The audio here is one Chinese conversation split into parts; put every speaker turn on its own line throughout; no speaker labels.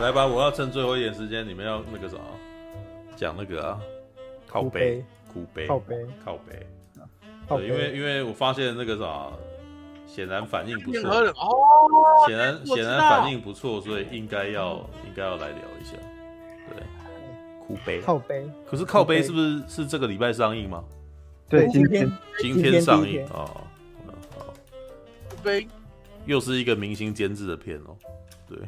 来吧，我要趁最后一点时间，你们要那个什么，讲那个啊，靠背，哭背，
靠背，
靠背。对，因为因为我发现那个啥，显然反应不错，哦，显然显然反应不错，所以应该要应该要来聊一下。对，哭悲，
靠背。
可是靠背是不是是这个礼拜上映吗？
对，今天
今天上映啊。好，
哭悲，
又是一个明星监制的片哦。对。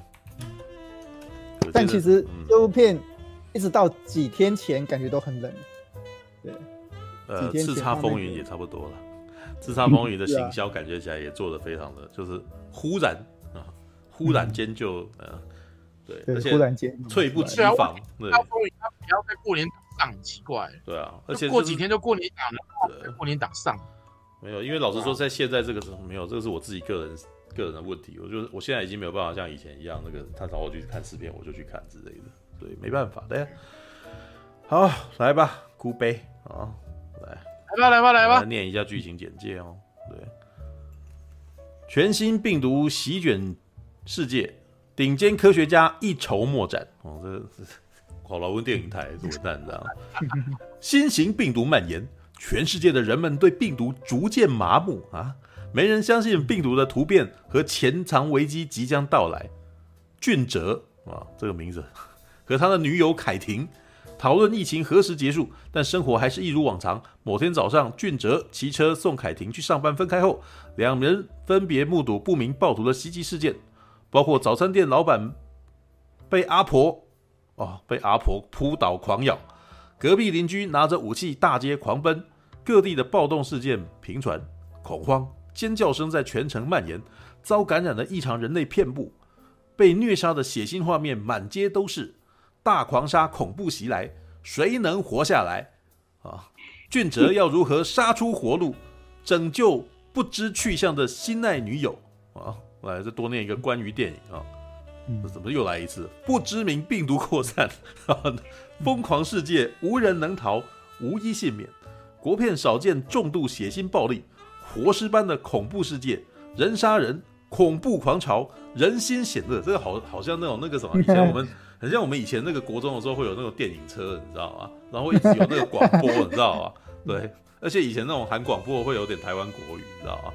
但其实这部片一直到几天前感觉都很冷，对，
呃，叱咤风云也差不多了，叱咤风云的 行销感觉起来也做得非常的，就是忽然啊，忽然间就呃，对，而且
忽然间
猝不及防，对，
叱咤风云它不要在过年档上，很奇怪，
对啊，而且
过几天就过年档了，过年档上，
没有，因为老实说，在现在这个时候没有，这个是我自己个人。个人的问题，我就我现在已经没有办法像以前一样，那个他找我去看试片，我就去看之类的，对，没办法的。好，来吧，哭悲啊，来，
来吧，来吧，来吧，
念一下剧情简介哦。对，全新病毒席卷世界，顶尖科学家一筹莫展。哦，这是好莱坞电影台是文旦，你知道吗？新型病毒蔓延，全世界的人们对病毒逐渐麻木啊。没人相信病毒的突变和潜藏危机即将到来。俊哲啊，这个名字和他的女友凯婷讨论疫情何时结束，但生活还是一如往常。某天早上，俊哲骑车送凯婷去上班，分开后，两人分别目睹不明暴徒的袭击事件，包括早餐店老板被阿婆哦被阿婆扑倒狂咬，隔壁邻居拿着武器大街狂奔，各地的暴动事件频传，恐慌。尖叫声在全城蔓延，遭感染的异常人类遍布，被虐杀的血腥画面满街都是，大狂杀恐怖袭来，谁能活下来？啊，俊哲要如何杀出活路，拯救不知去向的心爱女友？啊，来，再多念一个关于电影啊，这怎么又来一次？不知名病毒扩散，疯狂世界无人能逃，无一幸免。国片少见重度血腥暴力。活尸般的恐怖世界，人杀人，恐怖狂潮，人心险恶。这个好好像那种那个什么，以前我们很像我们以前那个国中的时候会有那种电影车，你知道吗？然后一直有那个广播，你知道吗？对，而且以前那种喊广播会有点台湾国语，你知道吗？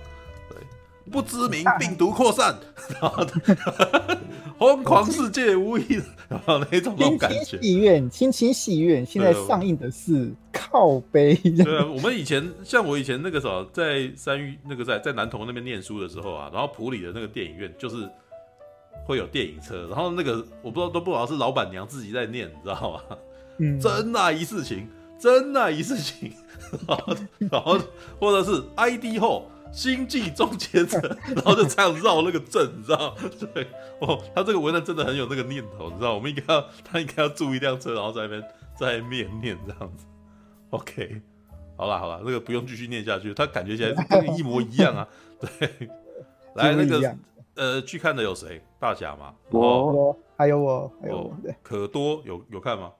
不知名病毒扩散，然 后疯狂世界无疑，然后那种那种感觉。
戏院，亲情戏院，现在上映的是靠背。
对啊，我们以前像我以前那个时候在三育那个在在南投那边念书的时候啊，然后普里的那个电影院就是会有电影车，然后那个我不知道都不知道是老板娘自己在念，你知道吗？嗯，真那一事情，真那一事情，然后然后或者是 ID 后。星际终结者，然后就这样绕那个阵，你知道？对哦，他这个文案真的很有那个念头，你知道？我们应该要，他应该要租一辆车，然后在那边在那边念念这样子。OK，好了好了，那个不用继续念下去，他感觉起来跟一模一样啊。对，来那个呃，去看的有谁？大侠吗？
我，还有我，还有我。
可多有有看吗？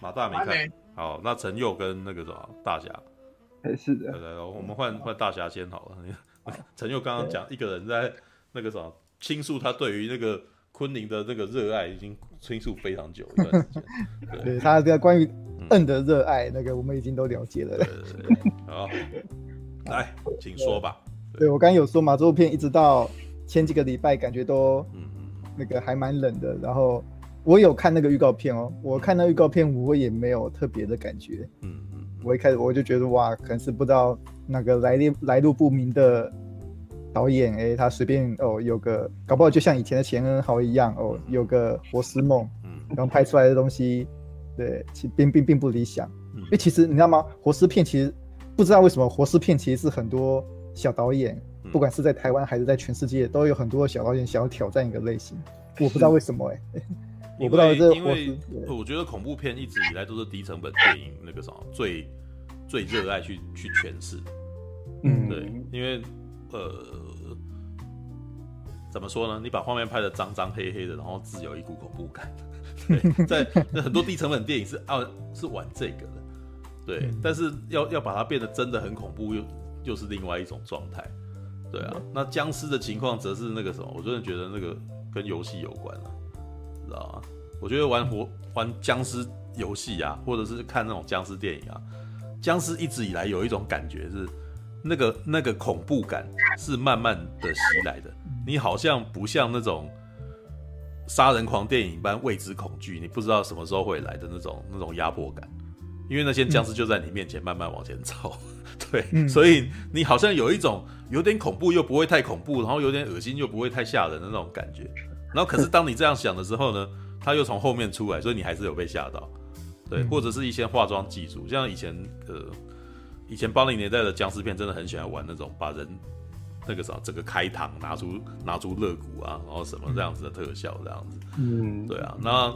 马大没看。好，那陈佑跟那个什么大侠。
是的，
来来，我们换换大侠先好了。陈佑刚刚讲一个人在那个什么倾诉他对于那个昆凌的那个热爱，已经倾诉非常久一段时间。对，
对他这个关于恩的热爱，那个我们已经都了解了。对对对，
好，来，请说吧。
对，对我刚刚有说嘛，这部片一直到前几个礼拜，感觉都那个还蛮冷的。然后我有看那个预告片哦，我看那预告片，我也没有特别的感觉。嗯。我一开始我就觉得哇，可能是不知道那个来历来路不明的导演，哎、欸，他随便哦，有个搞不好就像以前的钱恩豪一样哦，有个活尸梦，嗯，然后拍出来的东西，对，其并并并不理想。因为其实你知道吗？活尸片其实不知道为什么活尸片其实是很多小导演，不管是在台湾还是在全世界，都有很多小导演想要挑战一个类型。我不知道为什么哎、欸。我不知道这，
因为我觉得恐怖片一直以来都是低成本电影那个什么最最热爱去去诠释，嗯，对，因为呃，怎么说呢？你把画面拍的脏脏黑黑的，然后自有一股恐怖感，对，在很多低成本电影是啊是玩这个的，对，但是要要把它变得真的很恐怖，又又是另外一种状态，对啊，那僵尸的情况则是那个什么，我真的觉得那个跟游戏有关了。知道吗？我觉得玩活玩僵尸游戏啊，或者是看那种僵尸电影啊，僵尸一直以来有一种感觉是，那个那个恐怖感是慢慢的袭来的，你好像不像那种杀人狂电影般未知恐惧，你不知道什么时候会来的那种那种压迫感，因为那些僵尸就在你面前慢慢往前走，对，嗯、所以你好像有一种有点恐怖又不会太恐怖，然后有点恶心又不会太吓人的那种感觉，然后可是当你这样想的时候呢，他又从后面出来，所以你还是有被吓到，对，或者是一些化妆技术，像以前呃。以前八零年代的僵尸片真的很喜欢玩那种把人那个啥整个开膛拿出拿出肋骨啊，然后什么这样子的特效这样子，嗯，对啊，那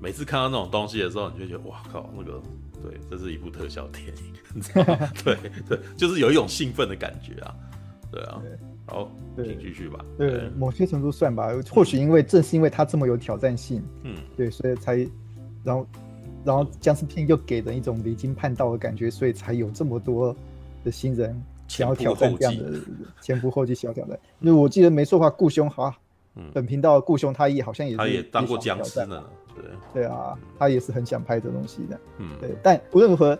每次看到那种东西的时候，你就觉得哇靠，那个对，这是一部特效电影，你知道吗？对对，就是有一种兴奋的感觉啊，对啊，对好，请继续吧。
对，对某些程度算吧，或许因为正是因为它这么有挑战性，嗯，对，所以才然后。然后僵尸片又给人一种离经叛道的感觉，所以才有这么多的新人想要挑战这样的前仆后继想要挑战。因为我记得没错的话，顾兄哈，本频道顾兄他也好像也是
他也当过僵尸呢，对
对啊，他也是很想拍这东西的，嗯，对。但无论如何，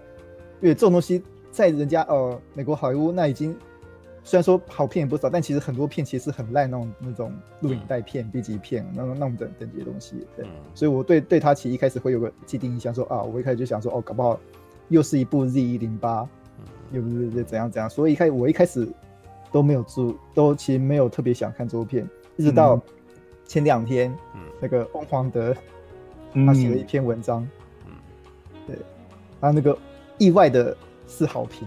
因为这种东西在人家呃美国好莱坞那已经。虽然说好片也不少，但其实很多片其实很烂那种那种录影带片、B 级、嗯、片，那种那种等等级的东西。对，嗯、所以我对对他其实一开始会有个既定印象说，说啊，我一开始就想说，哦，搞不好又是一部 Z 一零八，又不是怎样怎样。所以一开我一开始都没有注，都其实没有特别想看这部片，一直到前两天，嗯、那个翁黄德他写了一篇文章，嗯、对，他那个意外的是好评。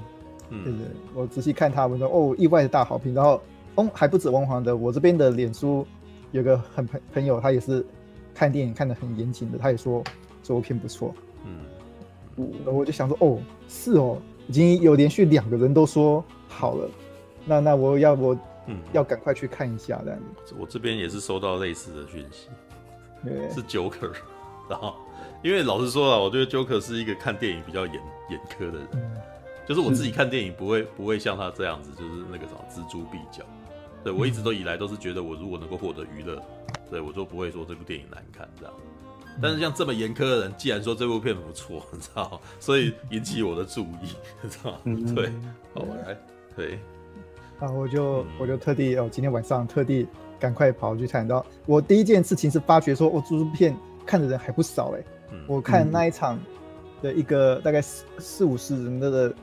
对对，我仔细看他文章，哦，意外的大好评。然后，哦还不止翁黄的，我这边的脸书有个很朋朋友，他也是看电影看得很严谨的，他也说这部片不错。嗯，我我就想说，哦，是哦，已经有连续两个人都说好了，那那我要我嗯要赶快去看一下这样子。
我这边也是收到类似的讯息，对是 Joker，然后因为老实说了，我觉得 Joker 是一个看电影比较严严苛的人。嗯就是我自己看电影不会不会像他这样子，就是那个什么錙铢必较。对，我一直都以来都是觉得，我如果能够获得娱乐，对我就不会说这部电影难看这样。但是像这么严苛的人，既然说这部片不错，你知道，所以引起我的注意，你知道，对，好来，对，
然后我就我就特地哦，今天晚上特地赶快跑去看到。我第一件事情是发觉说，我这部片看的人还不少哎，我看那一场的一个大概四四五十人的。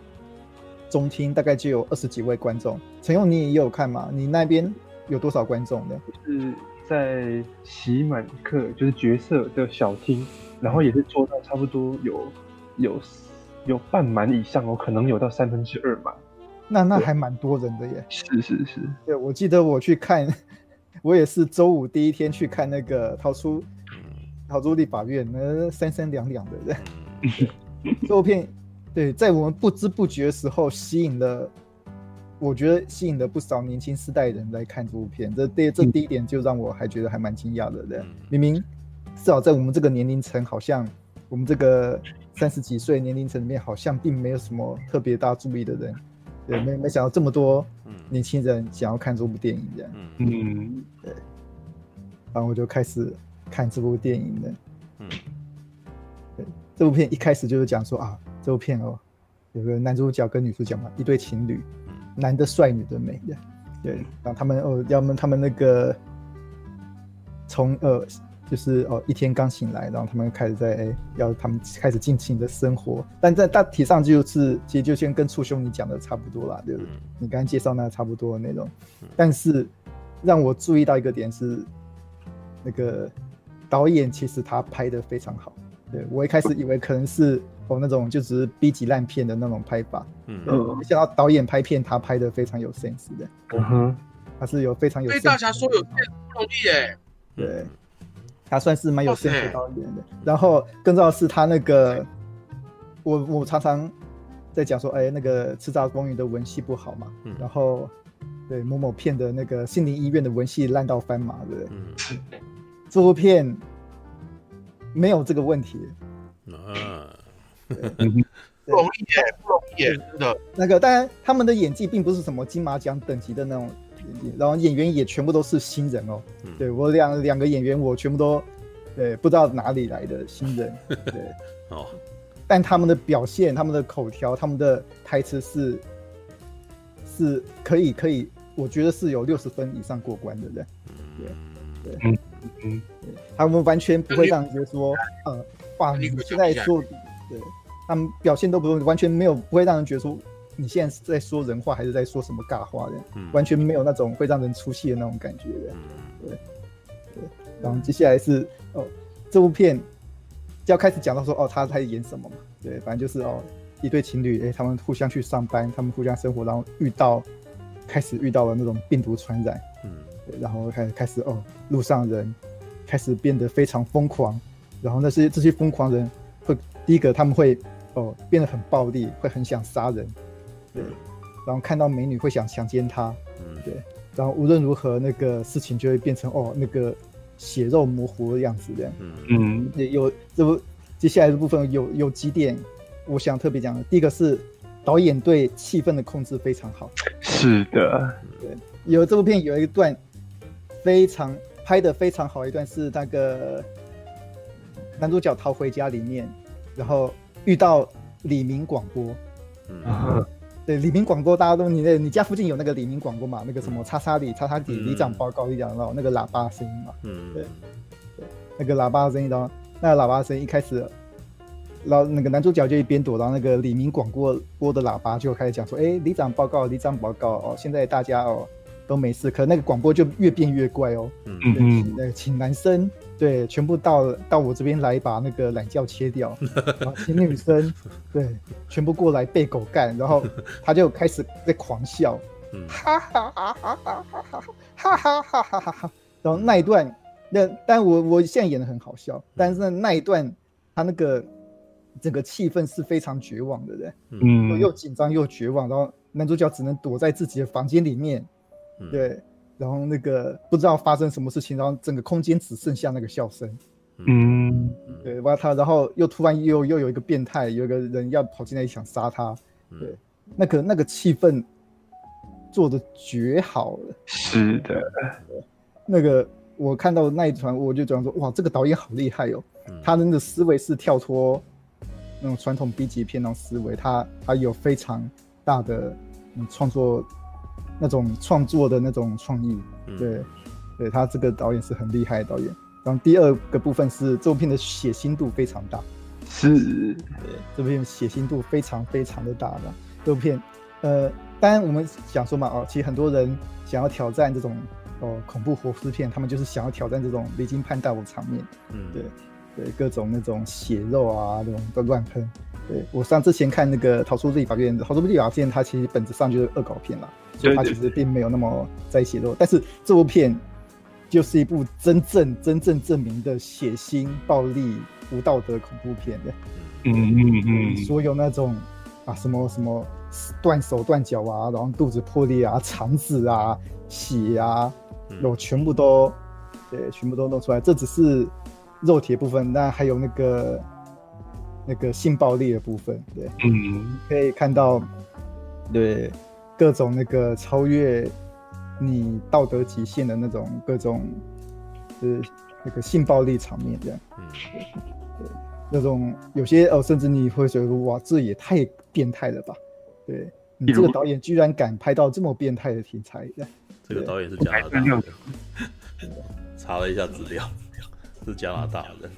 中厅大概就有二十几位观众，陈勇，你也有看吗？你那边有多少观众呢？
是在席满客，就是角色的小厅，然后也是坐到差不多有有有半满以上哦，可能有到三分之二满。
那那还蛮多人的耶。
是是是，
对，我记得我去看，我也是周五第一天去看那个逃出逃出立法院，那三三两两的人，这部片。对，在我们不知不觉的时候，吸引了，我觉得吸引了不少年轻世代人来看这部片。这第这第一点就让我还觉得还蛮惊讶的。对，明明至少在我们这个年龄层，好像我们这个三十几岁年龄层里面，好像并没有什么特别大注意的人。对，没没想到这么多年轻人想要看这部电影这样。嗯，对。然后我就开始看这部电影的。嗯，对，这部片一开始就是讲说啊。这部片哦，有个男主角跟女主角嘛，一对情侣，男的帅，女的美的，对，然后他们哦，要么他们那个从呃，就是哦，一天刚醒来，然后他们开始在哎，要他们开始尽情的生活，但在大体上就是，其实就先跟处兄你讲的差不多啦，对不对？你刚刚介绍那差不多的内容，但是让我注意到一个点是，那个导演其实他拍的非常好，对，我一开始以为可能是。哦，那种就只是 B 级烂片的那种拍法，嗯，没想到导演拍片，他拍的非常有 sense 的，嗯哼，他是有非常有。对
大侠说有 sense 不容易耶，
对，他算是蛮有 sense 的导演的。然后更重要的是他那个，我我常常在讲说，哎，那个《叱咤风云》的文戏不好嘛，嗯然后对某某片的那个《心灵医院》的文戏烂到翻马，对不对？嗯，这部片没有这个问题，啊。
不容易耶，不容易耶，真的。
那个当然，他们的演技并不是什么金马奖等级的那种演技，然后演员也全部都是新人哦。对，我两两个演员，我全部都对，不知道哪里来的新人，对，
哦，
但他们的表现、他们的口条、他们的台词是是可以可以，我觉得是有六十分以上过关的人，对对。嗯嗯，他们完全不会让人觉得说，呃，哇，你现在说，对，他们表现都不用，完全没有不会让人觉得说。你现在是在说人话，还是在说什么尬话的？嗯，完全没有那种会让人出戏的那种感觉的。对，对。然后接下来是哦，这部片就要开始讲到说哦，他在演什么嘛？对，反正就是哦，一对情侣，哎，他们互相去上班，他们互相生活，然后遇到开始遇到了那种病毒传染，嗯，对，然后开始开始哦，路上人开始变得非常疯狂，然后那些这些疯狂人会第一个他们会哦变得很暴力，会很想杀人。对，然后看到美女会想强奸她，嗯，对，然后无论如何那个事情就会变成哦那个血肉模糊的样子这样，嗯。嗯，也有这部接下来的部分有有几点我想特别讲的，第一个是导演对气氛的控制非常好，
是的，
对，有这部片有一段非常拍的非常好一段是那个男主角逃回家里面，然后遇到李明广播，嗯。对，李明广播，大家都你那，你家附近有那个李明广播嘛？那个什么叉叉里叉叉里里长报告，里长然后那个喇叭声音嘛？嗯，对，对，那个喇叭声音，然后那个喇叭声音一开始，然后那个男主角就一边躲到那个李明广播播的喇叭，就开始讲说：“哎，里长报告，里长报告哦，现在大家哦都没事。”可那个广播就越变越怪哦。嗯。嗯，对，请男生。对，全部到到我这边来把那个懒觉切掉，然后请女生对，全部过来被狗干，然后他就开始在狂笑，哈哈哈哈哈哈哈哈哈哈哈哈，然后那一段，那但我我现在演的很好笑，但是那一段他那个整个气氛是非常绝望的人，嗯，又紧张又绝望，然后男主角只能躲在自己的房间里面，对。然后那个不知道发生什么事情，然后整个空间只剩下那个笑声，嗯，对，挖他，然后又突然又又有一个变态，有一个人要跑进来想杀他，对，那个那个气氛做的绝好了，
是的，
那个我看到那一团，我就讲说，哇，这个导演好厉害哦，他的那个思维是跳脱那种传统 B 级片那种思维，他他有非常大的嗯创作。那种创作的那种创意，对，嗯、对他这个导演是很厉害的导演。然后第二个部分是这部片的血腥度非常大，
是，
对，这部片血腥度非常非常的大的。这部片，呃，当然我们想说嘛，哦，其实很多人想要挑战这种哦恐怖活尸片，他们就是想要挑战这种离经叛道的场面，嗯，对，对，各种那种血肉啊，那种都乱喷。对，我上之前看那个《逃出立法院》，《逃出立法院》它其实本质上就是恶搞片啦。所以它其实并没有那么在写肉，但是这部片就是一部真正真正证明的血腥、暴力、无道德恐怖片的。嗯嗯嗯，所有那种啊什么什么断手断脚啊，然后肚子破裂啊、肠子啊、血啊，有全部都对，全部都弄出来。这只是肉体的部分，那还有那个那个性暴力的部分，对，嗯，可以看到，对。各种那个超越你道德极限的那种各种，就是那个性暴力场面这样，嗯，对，对，那种有些哦，甚至你会觉得哇，这也太变态了吧？对，你这个导演居然敢拍到这么变态的题材，
这个导演是加拿大的，查了一下资料，是加拿大的，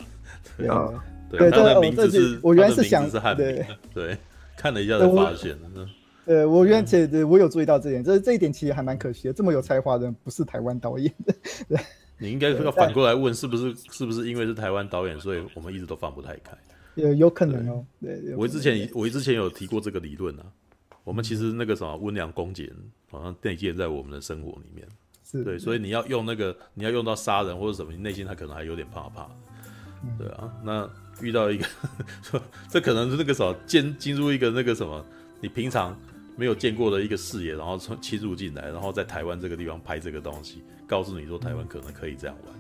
对啊，对，他的名字是，我原来是想是汉对 对，看了一下才发现的。
呃，我原且对我有注意到这点，这这一点其实还蛮可惜的。这么有才华的人不是台湾导演的，对。
你应该要反过来问，是不是是不是因为是台湾导演，所以我们一直都放不太开？
有有可能哦。对，
我之前我之前有提过这个理论啊。我们其实那个什么温良恭俭，好像内建在我们的生活里面。是对，所以你要用那个，你要用到杀人或者什么，你内心他可能还有点怕怕。对啊，那遇到一个，这可能是那个什么进进入一个那个什么，你平常。没有见过的一个视野，然后从侵入进来，然后在台湾这个地方拍这个东西，告诉你说台湾可能可以这样玩，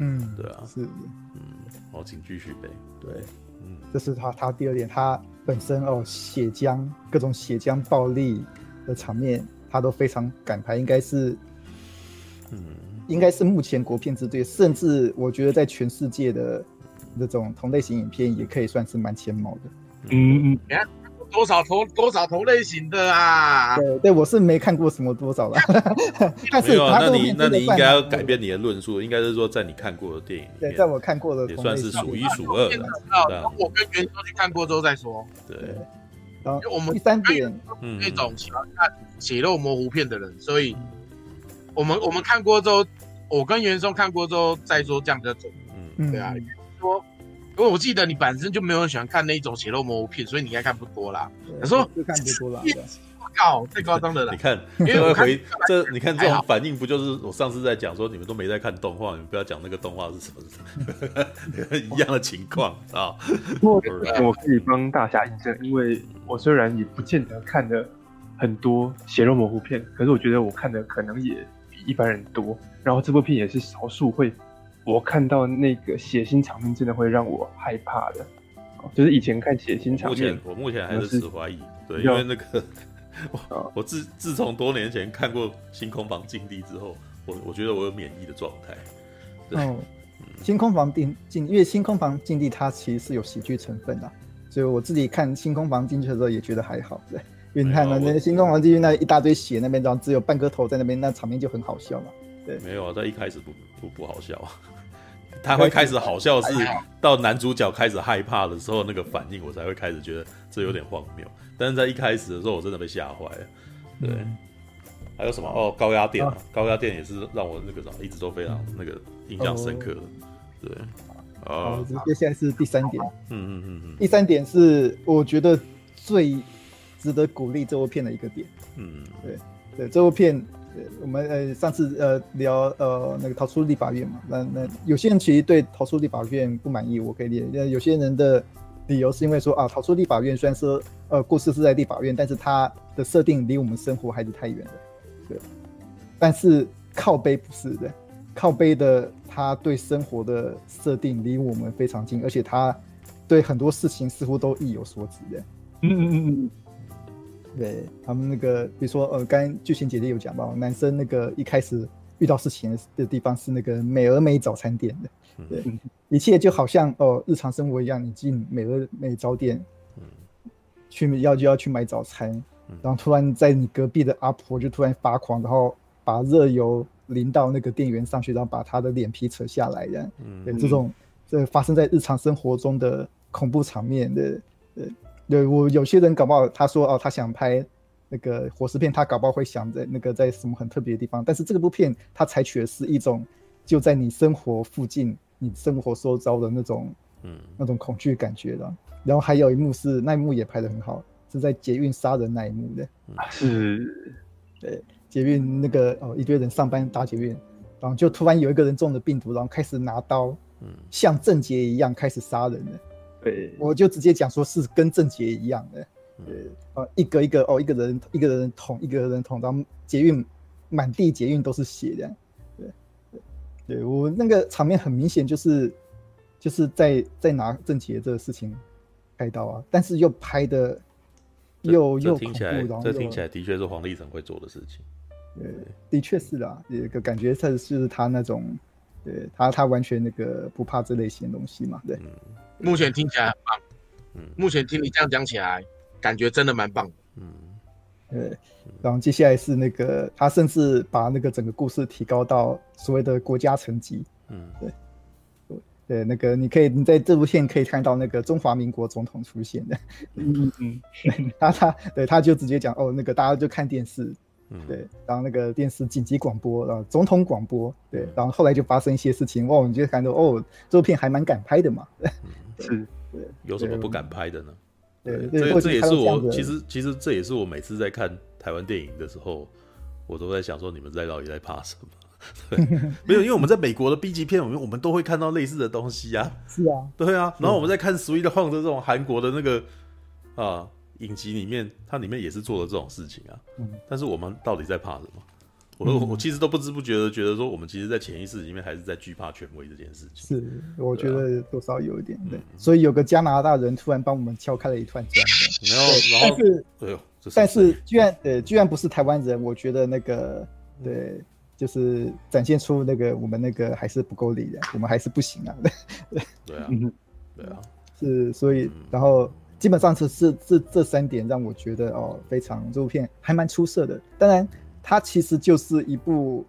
嗯，对啊，是，嗯，好，请继续呗，
对，嗯，这是他他第二点，他本身哦血浆各种血浆暴力的场面，他都非常敢拍，应该是，嗯，应该是目前国片之最，甚至我觉得在全世界的这种同类型影片也可以算是蛮前茅的。
嗯嗯，
你看多少同多少同类型的啊？
对对，我是没看过什么多少了。但是
没有啊，那你那你应该要改变你的论述，应该是说在你看过的电影
里
对，
在我看过的
也算是数一数二的。
我跟元哥去看过之后再说。
对，
然后
因为我们
第三点，
嗯
那种喜欢看血肉模糊片的人，所以我们我们看过之后，我跟袁松看过之后再说，这样比较准。
嗯，
嗯，
对啊，说，因为我记得你本身就没有人喜欢看那一种血肉模糊片，所以你应该看不多啦。
对
我说
就看不多啦。
我靠，太夸张了啦
你！看，
因
为 回这，你看这种反应，不就是我上次在讲说你们都没在看动画，你们不要讲那个动画是什么，一样的情况啊。
我可以帮大侠印证，因为我虽然也不见得看的很多血肉模糊片，可是我觉得我看的可能也比一般人多。然后这部片也是少数会，我看到那个血腥场面真的会让我害怕的。就是以前看血腥场
目前
面，
我目前还是持怀疑，对，因
要
为那个 我自自从多年前看过《星空房禁地》之后，我我觉得我有免疫的状态。对，
哦，星空房禁禁，因为星空房禁地它其实是有喜剧成分的，所以我自己看星空房进去的时候也觉得还好，对。因为你看那星空房进去那一大堆血那边，然后只有半个头在那边，那场面就很好笑嘛。
没有啊，在一开始不不不好笑啊。他会开始好笑是到男主角开始害怕的时候，那个反应我才会开始觉得这有点荒谬。但是在一开始的时候，我真的被吓坏了。对，
嗯
还有什么？哦，高压电啊，高压电也是让我那个什么一直都非常那个印象深刻的。对，
好
哦，，
接下来是第三点。
嗯嗯嗯嗯
第三点是我觉得最值得鼓励这部片的一个点。
嗯，
对对，这部片，我们呃上次呃聊呃那个逃出立法院嘛，那那有些人其实对逃出立法院不满意，我可以理解。那有些人的理由是因为说啊，逃出立法院虽然说呃故事是在立法院，但是它的设定离我们生活还是太远了。对，但是靠背不是的，靠背的他对生活的设定离我们非常近，而且他对很多事情似乎都意有所指的。
嗯嗯嗯嗯，
对他们那个，比如说呃，刚刚剧情姐姐有讲到，男生那个一开始遇到事情的地方是那个美而美早餐店的，对，
嗯
一切就好像哦、呃、日常生活一样，你进美而美早店，去要就要去买早餐，然后突然在你隔壁的阿婆就突然发狂，然后把热油淋到那个店员上去，然后把他的脸皮扯下来的，
嗯。
对，这种这发生在日常生活中的恐怖场面的，对，对我有些人搞不好他说哦，他想拍那个活尸片，他搞不好会想在那个在什么很特别的地方，但是这个部片它采取的是一种就在你生活附近、你生活周遭的那种
嗯
那种恐惧感觉的。然后还有一幕是那一幕也拍的很好，是在捷运杀人那一幕的。
是，
对，捷运那个哦，一堆人上班搭捷运，然后就突然有一个人中了病毒，然后开始拿刀，
嗯
像郑杰一样开始杀人了。
对，
我就直接讲说是跟郑捷一样的，对，呃，一个一个哦，一个人一个人捅，一个人捅，然后捷运满地捷运都是血的，对，对，对我那个场面很明显就是就是在在拿郑捷这个事情开刀啊，但是又拍的又又恐怖，
听起来
然后
这听起来的确是黄立成会做的事情。
对，的确是啦，有个感觉是是他那种，对他他完全那个不怕这类型的东西嘛，对。
目前听起来很棒。
嗯
目前听你这样讲起来，感觉真的蛮棒的。
嗯
对，然后接下来是那个，他甚至把那个整个故事提高到所谓的国家层级。
嗯
对，对那个你可以，你在这部片可以看到那个中华民国总统出现的。
嗯嗯
他他对他就直接讲哦，那个大家就看电视，
嗯，
对，然后那个电视紧急广播，然后总统广播，对，然后后来就发生一些事情，哦，你就感到哦，这部片还蛮敢拍的嘛。
是，
有什么不敢拍的呢？
对，
这
对
这也是我其实其实这也是我每次在看台湾电影的时候，我都在想说你们在到底在怕什么？对，没有，因为我们在美国的 B 级片，我们我们都会看到类似的东西啊。
是啊，
对啊，然后我们在看《Sweet Home》的这种韩国的那个啊影集里面，它里面也是做了这种事情啊。
嗯
但是我们到底在怕什么？我我我其实都不知不觉的觉得说，我们其实，在潜意识里面还是在惧怕权威这件事情。
是，我觉得多少有一点对，
嗯。
所以有个加拿大人突然帮我们敲开了一串砖的。
然后，然后
但是，
哎呦，这
但是居然呃，居然不是台湾人，我觉得那个对就是展现出那个我们那个还是不够力的，我们还是不行啊。
对。啊，对啊，
是，所以然后基本上是是这这三点让我觉得哦，非常这部片还蛮出色的。当然，它其实就是一部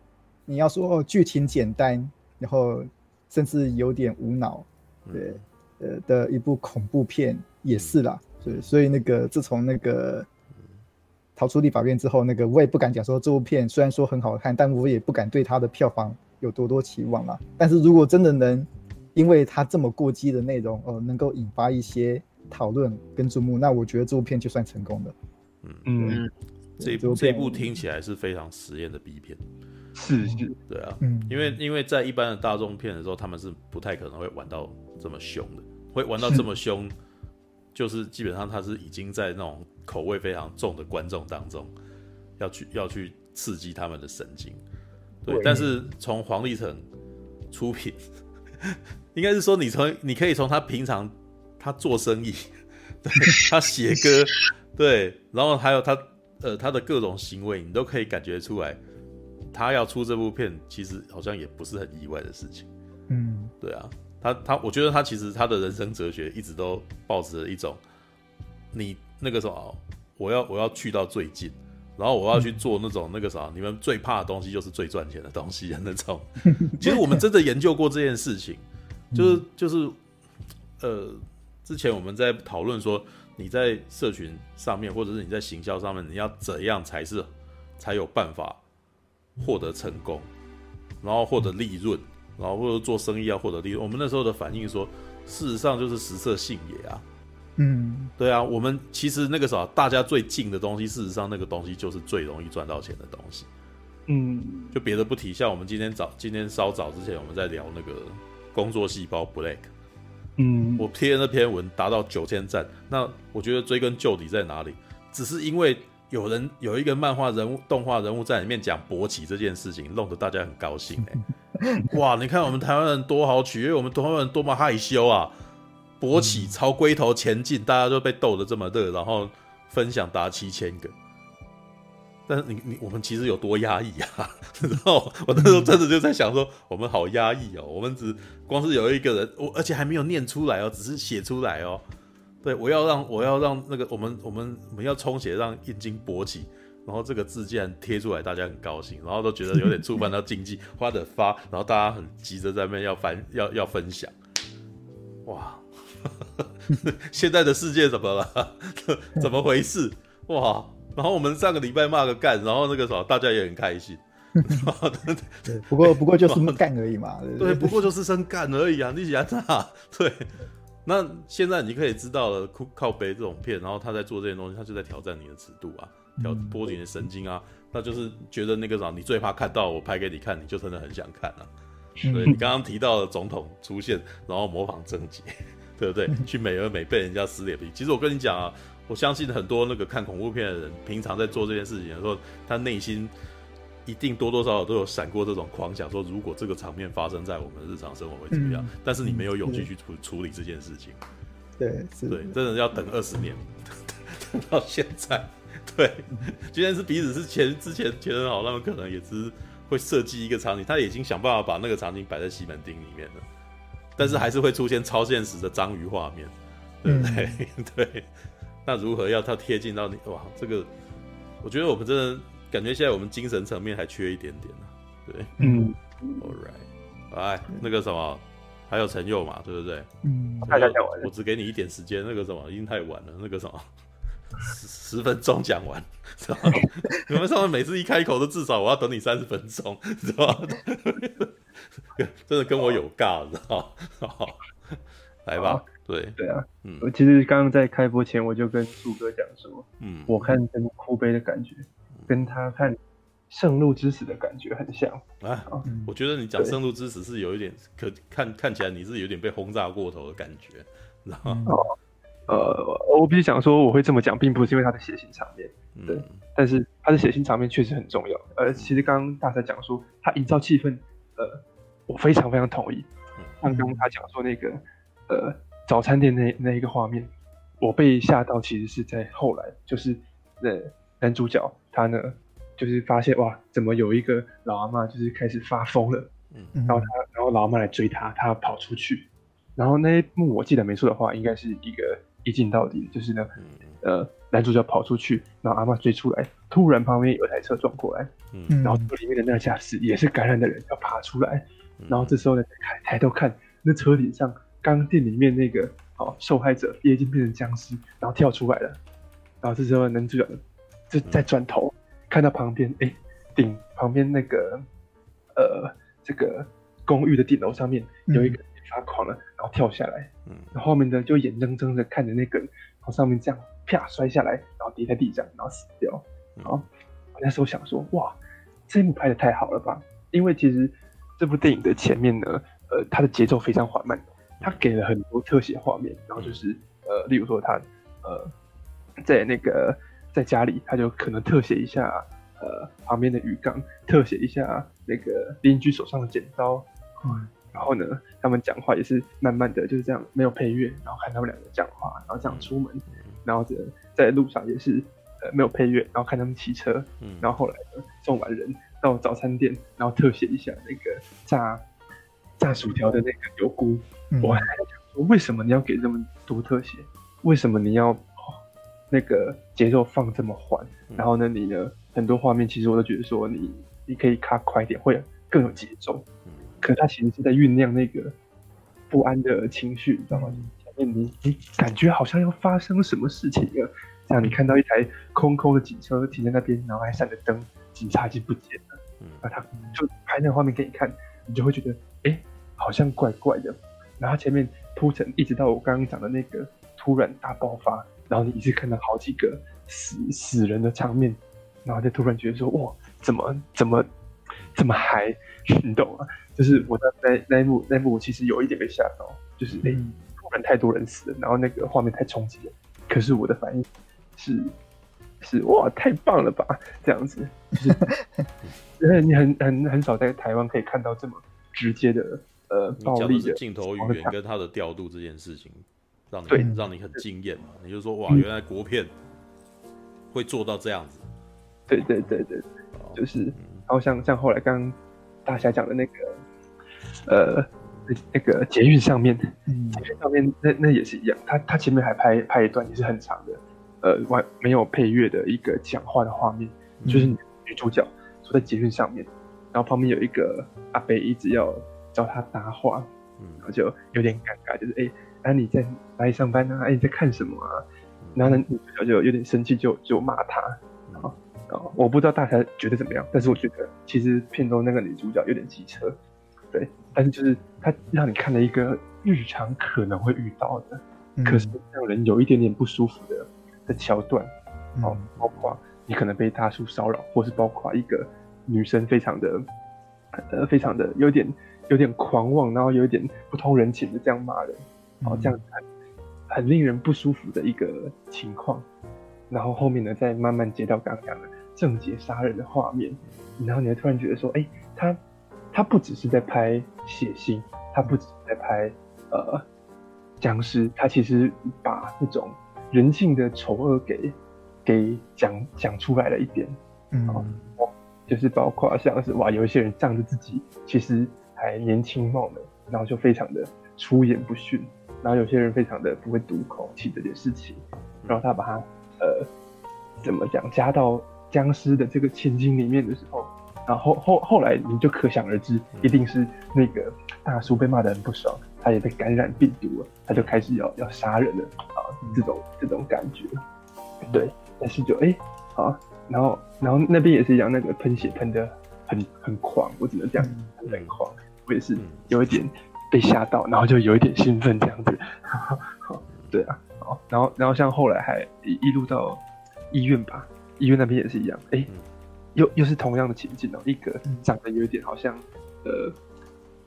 你要说哦剧情简单，然后甚至有点无脑，对，呃的一部恐怖片也是啦。对，所以那个自从那个。逃出立法院之后，那个我也不敢讲说这部片虽然说很好看，但我也不敢对它的票房有多多期望了。但是如果真的能因为它这么过激的内容，呃，能够引发一些讨论跟注目，那我觉得这部片就算成功了。
嗯嗯，这一部这一部听起来是非常实验的 B 片，
是是，
对啊，嗯，因为因为在一般的大众片的时候，他们是不太可能会玩到这么凶的，会玩到这么凶。就是基本上他是已经在那种口味非常重的观众当中，要去要去刺激他们的神经，对。但是从黄立成出品，应该是说你从你可以从他平常他做生意，对，他写歌，对，然后还有他呃他的各种行为，你都可以感觉出来，他要出这部片其实好像也不是很意外的事情，
嗯，
对啊。他他，我觉得他其实他的人生哲学一直都抱持着一种，你那个时候，我要我要去到最近，然后我要去做那种那个啥，你们最怕的东西就是最赚钱的东西的那种。其实我们真的研究过这件事情，就是就是，呃，之前我们在讨论说，你在社群上面，或者是你在行销上面，你要怎样才是才有办法获得成功，然后获得利润。然后或者做生意要获得利润，我们那时候的反应说，事实上就是食色性也啊。
嗯，
对啊，我们其实那个时候大家最近的东西，事实上那个东西就是最容易赚到钱的东西。
嗯，
就别的不提，像我们今天早今天稍早之前我们在聊那个工作细胞 Black，
嗯，
我贴那篇文达到九千赞，那我觉得追根究底在哪里？只是因为有人有一个漫画人物、动画人物在里面讲勃起这件事情，弄得大家很高兴哎、欸。哇！你看我们台湾人多好取，因为我们台湾人多么害羞啊！勃起朝龟头前进，大家都被逗得这么热，然后分享达七千个。但你你我们其实有多压抑啊？然后我那时候真的就在想说，我们好压抑哦。我们只光是有一个人，我而且还没有念出来哦，只是写出来哦。对，我要让我要让那个我们我们我们要充血，让阴茎勃起。然后这个字竟然贴出来，大家很高兴，然后都觉得有点触犯到禁忌，花的发，然后大家很急着在那边要翻要要分享，哇，现在的世界怎么了？怎么回事？哇！然后我们上个礼拜骂个干，然后那个时候大家也很开心，
对，不过不过就 是干而已嘛，
对，不过就是生干而已啊，你想啊，对。那现在你可以知道了，靠背这种片，然后他在做这些东西，他就在挑战你的尺度啊。挑拨你的神经啊，那就是觉得那个啥，你最怕看到我拍给你看，你就真的很想看啊。所以你刚刚提到的总统出现，然后模仿贞洁，对不对？去美而美被人家撕脸皮。其实我跟你讲啊，我相信很多那个看恐怖片的人，平常在做这件事情的时候，他内心一定多多少少都有闪过这种狂想，说如果这个场面发生在我们日常生活会怎么样？但是你没有勇气去处处理这件事情。
对，
对，真的要等二十年，等 到现在。对，既然是彼此是前之前前人好，他们可能也只是会设计一个场景，他已经想办法把那个场景摆在西门町里面了，但是还是会出现超现实的章鱼画面，对不对？嗯、对，那如何要它贴近到你？哇，这个我觉得我们真的感觉现在我们精神层面还缺一点点呢。对，
嗯
，All right，来那个什么，还有陈佑嘛，对不对？
嗯，
大家讲完，
我只给你一点时间，那个什么已经太晚了，那个什么。十十分钟讲完，知道吗？你们上面每次一开口都至少我要等你三十分钟，知道吗？真的跟我有尬，知道吗？好，来吧，对
对啊，嗯，我其实刚刚在开播前我就跟树哥讲说，
嗯，
我看这部哭悲的感觉，跟他看《圣路之死》的感觉很像
啊。我觉得你讲《圣路之死》是有一点可看看起来你是有点被轰炸过头的感觉，知道吗？
呃，我必须讲说，我会这么讲，并不是因为他的血腥场面，对，嗯、但是他的血腥场面确实很重要。呃，其实刚刚大才讲说他营造气氛，呃，我非常非常同意。像刚刚他讲说那个，呃，早餐店那那一个画面，我被吓到，其实是在后来，就是呃男主角他呢就是发现哇，怎么有一个老阿妈就是开始发疯了，嗯，然后他，然后老阿妈来追他，他跑出去，然后那一幕我记得没错的话，应该是一个一镜到底，就是呢，呃，男主角跑出去，然后阿妈追出来，突然旁边有台车撞过来，嗯，然后车里面的那个驾驶也是感染的人要爬出来，然后这时候呢，抬抬头看那车顶上刚店里面那个哦受害者也已经变成僵尸，然后跳出来了，然后这时候男主角就再转头。看到旁边，哎、欸，顶旁边那个，呃，这个公寓的顶楼上面有一个发狂了，嗯、然后跳下来，嗯，然后后面的就眼睁睁的看着那个从上面这样啪摔下来，然后跌在地上，然后死掉。然后我那时候想说，哇，这一幕拍的太好了吧？因为其实这部电影的前面呢，呃，它的节奏非常缓慢，它给了很多特写画面，然后就是呃，例如说他呃，在那个。在家里，他就可能特写一下，呃，旁边的鱼缸，特写一下那个邻居手上的剪刀，嗯，然后呢，他们讲话也是慢慢的，就是这样，没有配乐，然后看他们两个讲话，然后这样出门，然后在在路上也是，呃，没有配乐，然后看他们骑车，嗯，然后后来呢，送完人到早餐店，然后特写一下那个炸炸薯条的那个油菇，嗯，我还在想说，为什么你要给这么多特写？为什么你要？那个节奏放这么缓，然后呢，你的很多画面其实我都觉得说你你可以卡快一点，会更有节奏。可是他其实是在酝酿那个不安的情绪，你知道吗？前面你你感觉好像要发生什么事情了，像你看到一台空空的警车停在那边，然后还闪着灯，警察已经不见了。那他就拍那个画面给你看，你就会觉得哎、欸，好像怪怪的。然后前面铺陈一直到我刚刚讲的那个突然大爆发。然后你一直看到好几个死死人的场面，然后就突然觉得说哇，怎么怎么怎么还，你懂吗？就是我在那那一幕那一幕，我其实有一点被吓到，就是哎、嗯，突然太多人死了，然后那个画面太冲击了。可是我的反应是是哇，太棒了吧，这样子，就是因 为你很很很少在台湾可以看到这么直接的呃暴力的
镜头语言跟他的调度这件事情。让你对让你很惊艳嘛？你就说哇，原来国片会做到这样子。
对对对对，就是，然后像像后来刚刚大侠讲的那个，呃，那那个捷运上面，捷运上面那那也是一样，他他前面还拍拍一段也是很长的，呃，完没有配乐的一个讲话的画面，就是女主角坐在捷运上面，然后旁边有一个阿北一直要教他搭话，然后就有点尴尬，就是哎。哎、啊，你在哪里上班呢？啊？哎，你在看什么啊？然后呢，女主角就有点生气，就就骂他。然后，然后我不知道大家觉得怎么样，但是我觉得其实片中那个女主角有点机车，对。但是就是她让你看了一个日常可能会遇到的，嗯、可是让人有一点点不舒服的的桥段。哦、嗯，包括你可能被大叔骚扰，或是包括一个女生非常的呃非常的有点有点狂妄，然后有一点不通人情的这样骂人。然后这样很很令人不舒服的一个情况，然后后面呢，再慢慢接到刚刚讲的正杰杀人的画面，然后你会突然觉得说，哎，他他不只是在拍血腥，他不只是在拍呃僵尸，他其实把那种人性的丑恶给给讲讲出来了一点，嗯，就是包括像是哇，有一些人仗着自己其实还年轻貌美，然后就非常的出言不逊。然后有些人非常的不会读口气这件事情，然后他把他呃怎么讲加到僵尸的这个情景里面的时候，然后后后来你就可想而知，一定是那个大叔被骂得很不爽，他也被感染病毒了，他就开始要要杀人了啊，这种这种感觉，对，但是就哎好，然后然后那边也是一样，那个喷血喷的很很狂，我只能这样很狂，我也是有一点。被吓到，然后就有一点兴奋这样子，对啊，然后然后像后来还一一路到医院吧，医院那边也是一样，哎、欸，又又是同样的情景哦，一个长得有一点好像呃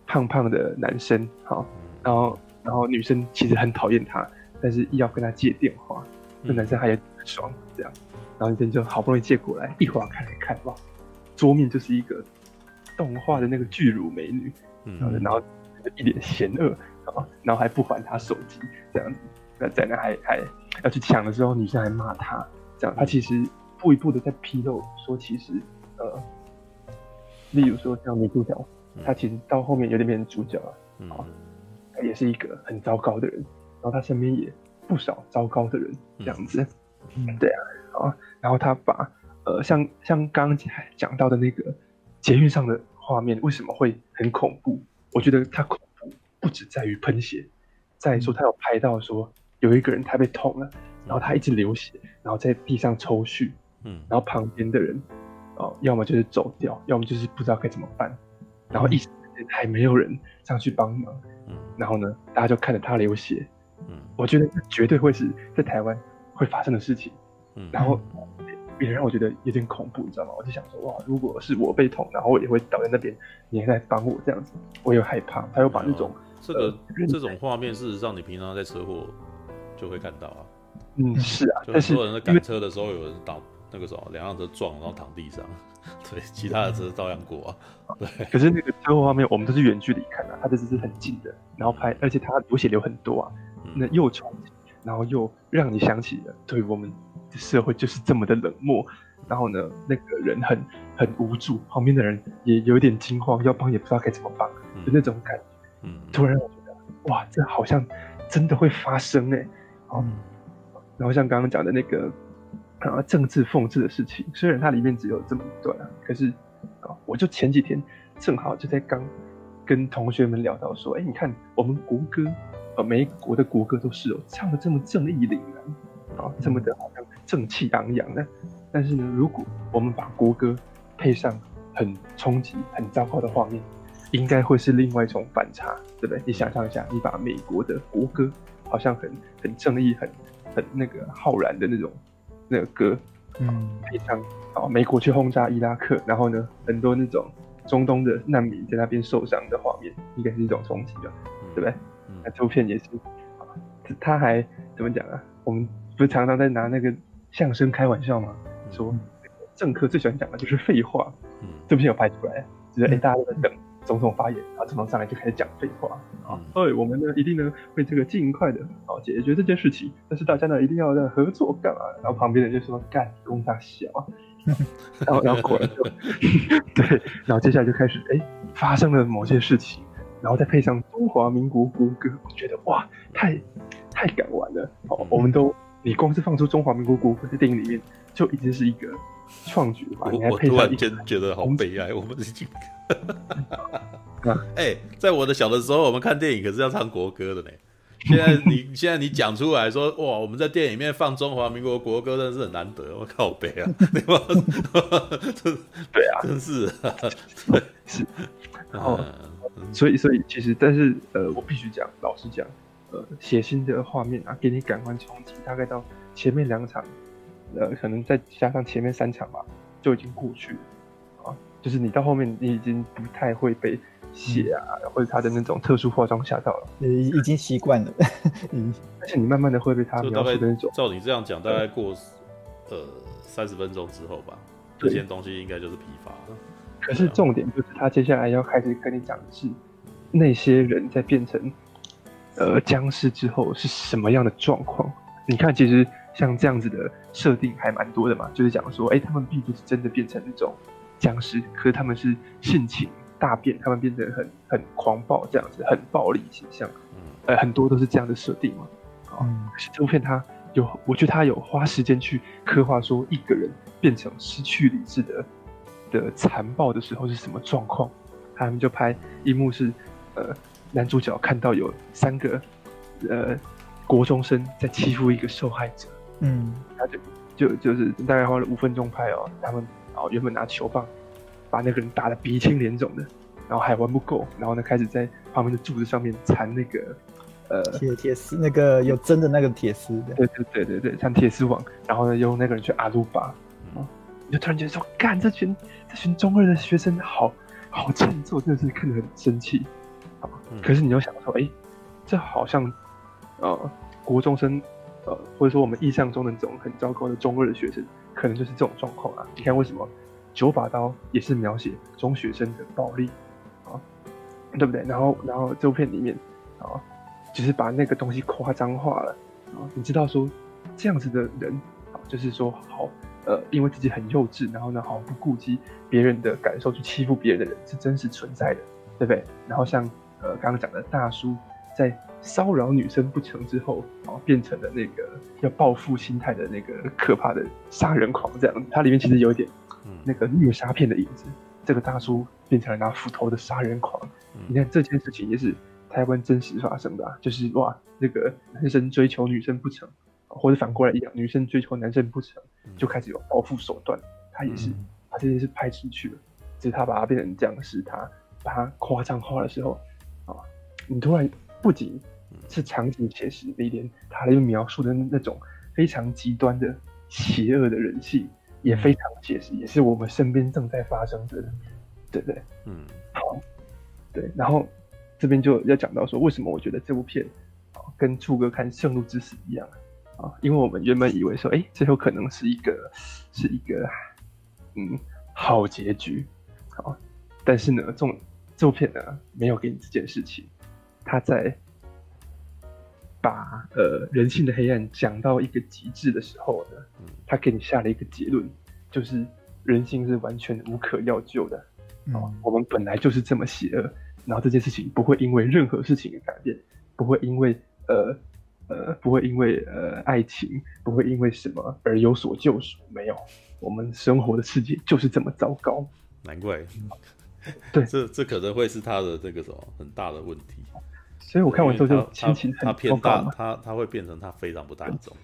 胖胖的男生，好，然后然后女生其实很讨厌他，但是要跟他借电话，那男生还有点爽这样，然后女生就好不容易借过来，一划开来看哇，桌面就是一个动画的那个巨乳美女，然后然后。一脸嫌恶，然后还不还他手机，这样子，那在那还还要去抢的时候，女生还骂他，这样，他其实一步一步的在披露，说其实呃例如说像女主角，她其实到后面有点变成主角了，
嗯，
她也是一个很糟糕的人，然后她身边也不少糟糕的人，这样子，嗯，对啊，啊，然后她把呃像像刚刚讲到的那个捷运上的画面为什么会很恐怖？我觉得它恐怖不只在于喷血，再说他有拍到说有一个人他被捅了，然后他一直流血，然后在地上抽搐，嗯，然后旁边的人。哦，要么就是走掉，要么就是不知道该怎么办，然后一时间还没有人上去帮忙，嗯，然后呢，大家就看着他流血，嗯，我觉得这绝对会是在台湾会发生的事情，嗯，然后也让我觉得有点恐怖，你知道吗？我就想说，哇，如果是我被捅，然后我也会倒在那边，你还在帮我这样子，我有害怕，他又把那种、
嗯、这个、呃、这种画面，事实上你平常在车祸就会看到啊，
嗯，是啊，就
很多人在赶车的时候有人倒。那个时候，两辆车撞，然后躺地上，对，其他的车照样过啊。对，
可是那个车祸画面，我们都是远距离看的，他这只是很近的，然后拍，而且他流血流很多啊，嗯、那又冲击，然后又让你想起了，对我们的社会就是这么的冷漠，然后呢，那个人很很无助，旁边的人也有点惊慌，要帮也不知道该怎么帮，嗯、就那种感觉，嗯，突然让我觉得，哇，这好像真的会发生哎、欸，嗯，然后像刚刚讲的那个。啊，政治讽刺的事情，虽然它里面只有这么一段啊，可是啊，我就前几天正好就在刚跟同学们聊到说，哎、欸，你看我们国歌，呃，每一国的国歌都是哦，唱的这么正义凛然，啊，这么的好像正气昂扬的。但是呢，如果我们把国歌配上很冲击、很糟糕的画面，应该会是另外一种反差，对不对？你想象一下，你把美国的国歌好像很很正义、很很那个浩然的那种。那个歌，嗯，配上啊。美国去轰炸伊拉克，然后呢，很多那种中东的难民在那边受伤的画面，应该是一种冲击吧，对不对？嗯，那这部片也是，他还怎么讲啊？我们不是常常在拿那个相声开玩笑吗？说政客最喜欢讲的就是废话。嗯，这部片有拍出来，就是哎，大家都在等。总统发言，然后总统上来就开始讲废话啊！哎、嗯，我们呢一定呢会这个尽快的啊解决这件事情，但是大家呢一定要在合作干嘛？然后旁边人就说干公大小啊，然后然后果然就 对，然后接下来就开始哎发生了某些事情，然后再配上中华民国国歌，我觉得哇太太敢玩了！哦，我们都你光是放出中华民国国歌在电影里面就已经是一个。创举吧，你还配上
我突然间觉得好悲哀，我们已经，哎，在我的小的时候，我们看电影可是要唱国歌的呢。现在你现在你讲出来说，哇，我们在电影里面放中华民国国歌，真的是很难得。我靠北啊，对吧？
对啊，
真是，
对 是。然后，所以所以其实，但是呃，我必须讲，老实讲，呃，血腥的画面啊，给你感官冲击，大概到前面两场。呃，可能再加上前面三场吧，就已经过去了啊。就是你到后面，你已经不太会被血啊，嗯、或者他的那种特殊化妆吓到了，
已已经习惯了。嗯，
而且你慢慢的会被他描述的那种。
照你这样讲，大概过呃三十分钟之后吧，这些东西应该就是疲乏了。
可是重点就是他接下来要开始跟你讲的是，那些人在变成呃僵尸之后是什么样的状况？你看，其实。像这样子的设定还蛮多的嘛，就是讲说，哎、欸，他们并不是真的变成那种僵尸，可是他们是性情大变，他们变得很很狂暴，这样子很暴力倾向，嗯，呃，很多都是这样的设定嘛。嗯，可是这部片它有，我觉得它有花时间去刻画说一个人变成失去理智的的残暴的时候是什么状况。他们就拍一幕是，呃，男主角看到有三个，呃，国中生在欺负一个受害者。嗯，他就就就是大概花了五分钟拍哦，他们哦原本拿球棒把那个人打得鼻青脸肿的，然后还玩不够，然后呢开始在旁边的柱子上面缠那个呃
铁铁丝，那个有针的那个铁丝的，
对对对对对，缠铁丝网，然后呢用那个人去阿鲁巴，嗯，你就突然觉得说，干这群这群中二的学生好好欠揍，真的是看得很生气，啊，可是你又想说，哎，这好像呃国中生。呃，或者说我们印象中的这种很糟糕的中二的学生，可能就是这种状况啊。你看为什么九把刀也是描写中学生的暴力啊，对不对？然后，然后这部片里面啊，只是把那个东西夸张化了啊。你知道说这样子的人啊，就是说好呃，因为自己很幼稚，然后呢，毫不顾及别人的感受去欺负别人的人是真实存在的，对不对？然后像呃刚刚讲的大叔在骚扰女生不成之后，然后变成了那个要报复心态的那个可怕的杀人狂，这样，它里面其实有一点那个虐杀片的影子。这个大叔变成了拿斧头的杀人狂，你看这件事情也是台湾真实发生的啊，就是哇，那个男生追求女生不成。或者反过来一样，女生追求男生不成，就开始有报复手段。他也是把这件事拍出去了，只是他把它变成这样的事，他把它夸张化的时候，啊，你突然不仅是场景写实，你连他那个描述的那种非常极端的邪恶的人性也非常写实，也是我们身边正在发生的，对不对？嗯，好，对。然后这边就要讲到说，为什么我觉得这部片啊，跟柱哥看《圣路之死》一样。啊，因为我们原本以为说，哎，最后可能是一个，是一个，嗯，好结局，好，但是呢，这种这部片呢，没有给你这件事情，他在把呃人性的黑暗讲到一个极致的时候呢，他给你下了一个结论，就是人性是完全无可药救的，啊，我们本来就是这么邪恶，然后这件事情不会因为任何事情改变，不会因为呃。呃，不会因为呃爱情，不会因为什么而有所救赎。没有，我们生活的世界就是这么糟糕。
难怪，
对，
这这可能会是他的这个什么很大的问题。
所以我看完之后就心情很
他偏大，他他会变成他非常不大众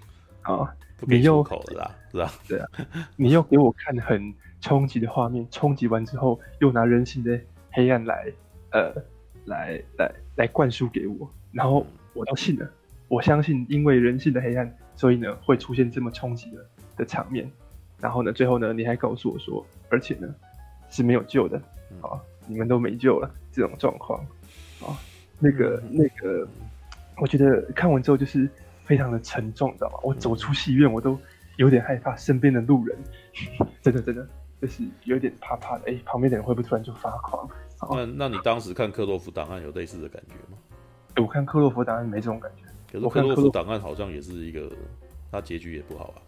啊，
不给出口了啦，是吧？
对啊，你又给我看很冲击的画面，冲击完之后又拿人性的黑暗来呃来来来灌输给我，然后我都信了。我相信，因为人性的黑暗，所以呢会出现这么冲击的的场面。然后呢，最后呢，你还告诉我说，而且呢是没有救的啊，你们都没救了这种状况啊，那个那个，我觉得看完之后就是非常的沉重，知道吗？我走出戏院，我都有点害怕，身边的路人 真的真的就是有点怕怕的。哎，旁边的人会不会突然就发狂？
那那你当时看《克洛夫档案》有类似的感觉吗？
我看《克洛夫档案》没这种感觉。
可是克洛弗档案好像也是一个，他结局也不好啊。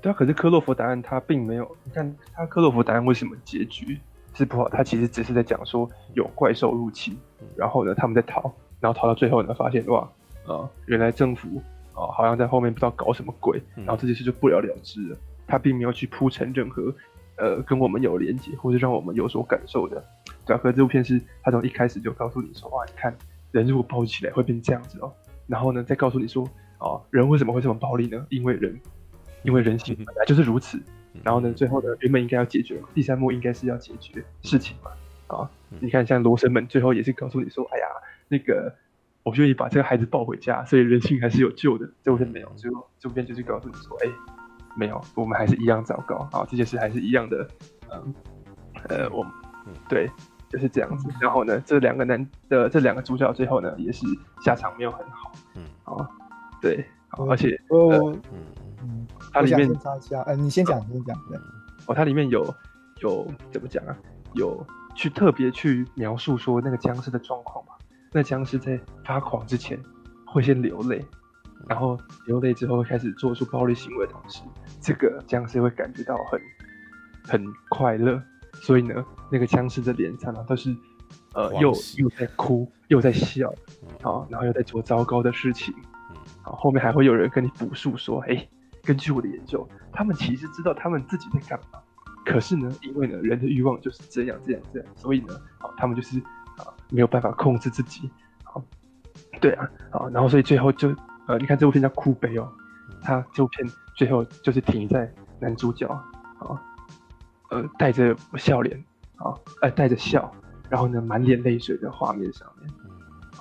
对啊，可是克洛弗档案他并没有，你看他克洛弗档案为什么结局是不好？他其实只是在讲说有怪兽入侵，然后呢他们在逃，然后逃到最后呢发现哇啊，原来政府啊好像在后面不知道搞什么鬼，然后这件事就不了了之了。他并没有去铺陈任何呃跟我们有连接或者让我们有所感受的。对啊，可是这部片是他从一开始就告诉你说哇，你看人如果抱起来会变这样子哦。然后呢，再告诉你说，哦，人为什么会这么暴力呢？因为人，因为人性本来就是如此。然后呢，最后呢，原本应该要解决，第三幕应该是要解决事情嘛。啊，你看，像罗生门最后也是告诉你说，哎呀，那个我愿意把这个孩子抱回家，所以人性还是有救的。这部片没有，最后这部片就是告诉你说，哎，没有，我们还是一样糟糕啊，这件事还是一样的，嗯，呃，我，对。就是这样子，然后呢，这两个男的这两个主角最后呢，也是下场没有很好。嗯，啊，对，而且
哦，嗯嗯，它里面插一下，呃，你先讲，你先讲。对，
哦，它里面有有怎么讲啊？有去特别去描述说那个僵尸的状况嘛？那僵尸在发狂之前会先流泪，然后流泪之后会开始做出暴力行为的同时，这个僵尸会感觉到很很快乐。所以呢，那个僵尸的脸上呢，都是，呃，又又在哭，又在笑，啊，然后又在做糟糕的事情，啊，后面还会有人跟你补述说，哎、欸，根据我的研究，他们其实知道他们自己在干嘛，可是呢，因为呢，人的欲望就是这样这样这样，所以呢，啊，他们就是啊，没有办法控制自己，啊，对啊，啊，然后所以最后就，呃，你看这部片叫哭悲哦，他这部片最后就是停在男主角，啊。呃，带着笑脸啊，呃，带着笑，然后呢，满脸泪水的画面上面，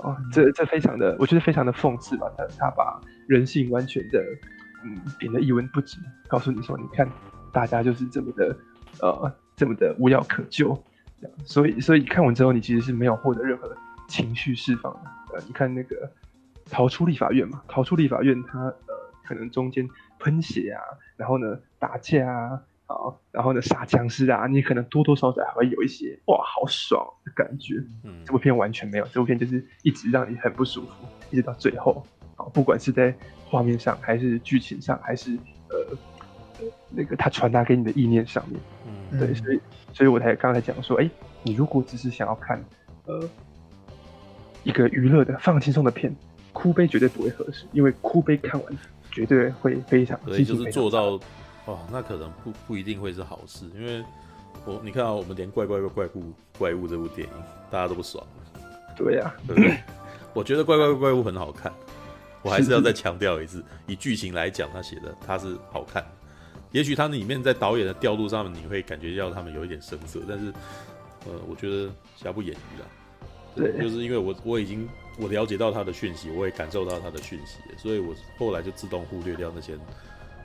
啊，这这非常的，我觉得非常的讽刺吧。他他把人性完全的，嗯，贬得一文不值，告诉你说，你看，大家就是这么的，呃，这么的无药可救，这样。所以，所以看完之后，你其实是没有获得任何情绪释放的。呃，你看那个逃出立法院嘛，逃出立法院，他呃，可能中间喷血啊，然后呢，打架啊。好，然后呢，杀僵尸啊，你可能多多少少还会有一些哇，好爽的感觉。嗯，这部片完全没有，这部片就是一直让你很不舒服，一直到最后。好，不管是在画面上，还是剧情上，还是呃那个他传达给你的意念上面。嗯，对，所以所以我才刚才讲说，哎、欸，你如果只是想要看呃一个娱乐的放轻松的片，哭悲绝对不会合适，因为哭悲看完绝对会非常，
对，就是做到哦，那可能不不一定会是好事，因为我你看啊，我们连怪怪怪怪物怪物这部电影大家都不爽，
对呀、啊，
对不对？我觉得怪怪怪物很好看。我还是要再强调一次，以剧情来讲，他写的他是好看。也许它里面在导演的调度上面，你会感觉到他们有一点生涩，但是，呃，我觉得瑕不掩瑜啦。对，就是因为我我已经我了解到他的讯息，我也感受到他的讯息，所以我后来就自动忽略掉那些，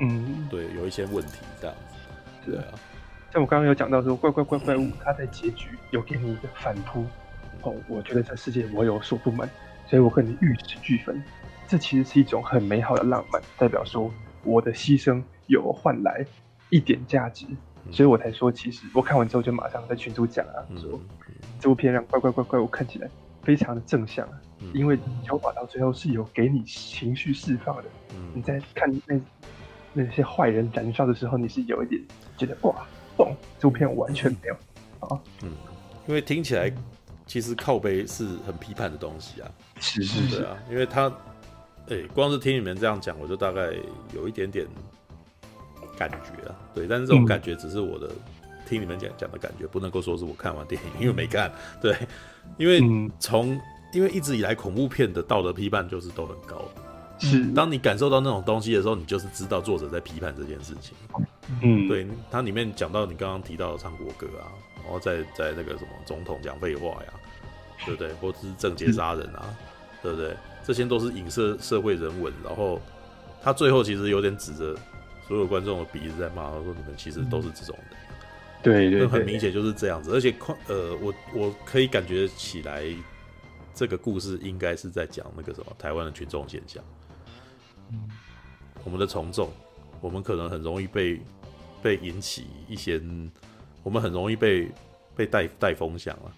嗯，对，有一些问题这样子。对啊，
像我刚刚有讲到说，怪怪怪怪物，它在结局有给你一个反扑，哦，我觉得这世界我有所不满，所以我跟你玉石俱焚。这其实是一种很美好的浪漫，代表说我的牺牲有换来一点价值，所以我才说，其实我看完之后就马上在群组讲啊，说这部片让怪怪怪怪物看起来非常的正向，因为九把到最后是有给你情绪释放的。你在看那那些坏人燃烧的时候，你是有一点觉得哇，懂，这部片完全没有啊，
嗯，因为听起来其实靠背是很批判的东西啊，
是是是
啊，因为他。哎、欸，光是听你们这样讲，我就大概有一点点感觉啊。对，但是这种感觉只是我的、嗯、听你们讲讲的感觉，不能够说是我看完电影，因为没看。对，因为从、嗯、因为一直以来恐怖片的道德批判就是都很高。是，当你感受到那种东西的时候，你就是知道作者在批判这件事情。嗯，对，它里面讲到你刚刚提到的唱国歌啊，然后在在那个什么总统讲废话呀，对不对？或者是政界杀人啊，对不对？这些都是影射社会人文，然后他最后其实有点指着所有观众的鼻子在骂，他说：“你们其实都是这种的。”
对对，
很明显就是这样子。而且，呃，我我可以感觉起来，这个故事应该是在讲那个什么台湾的群众现象。嗯，我们的从众，我们可能很容易被被引起一些，我们很容易被被带带风向了。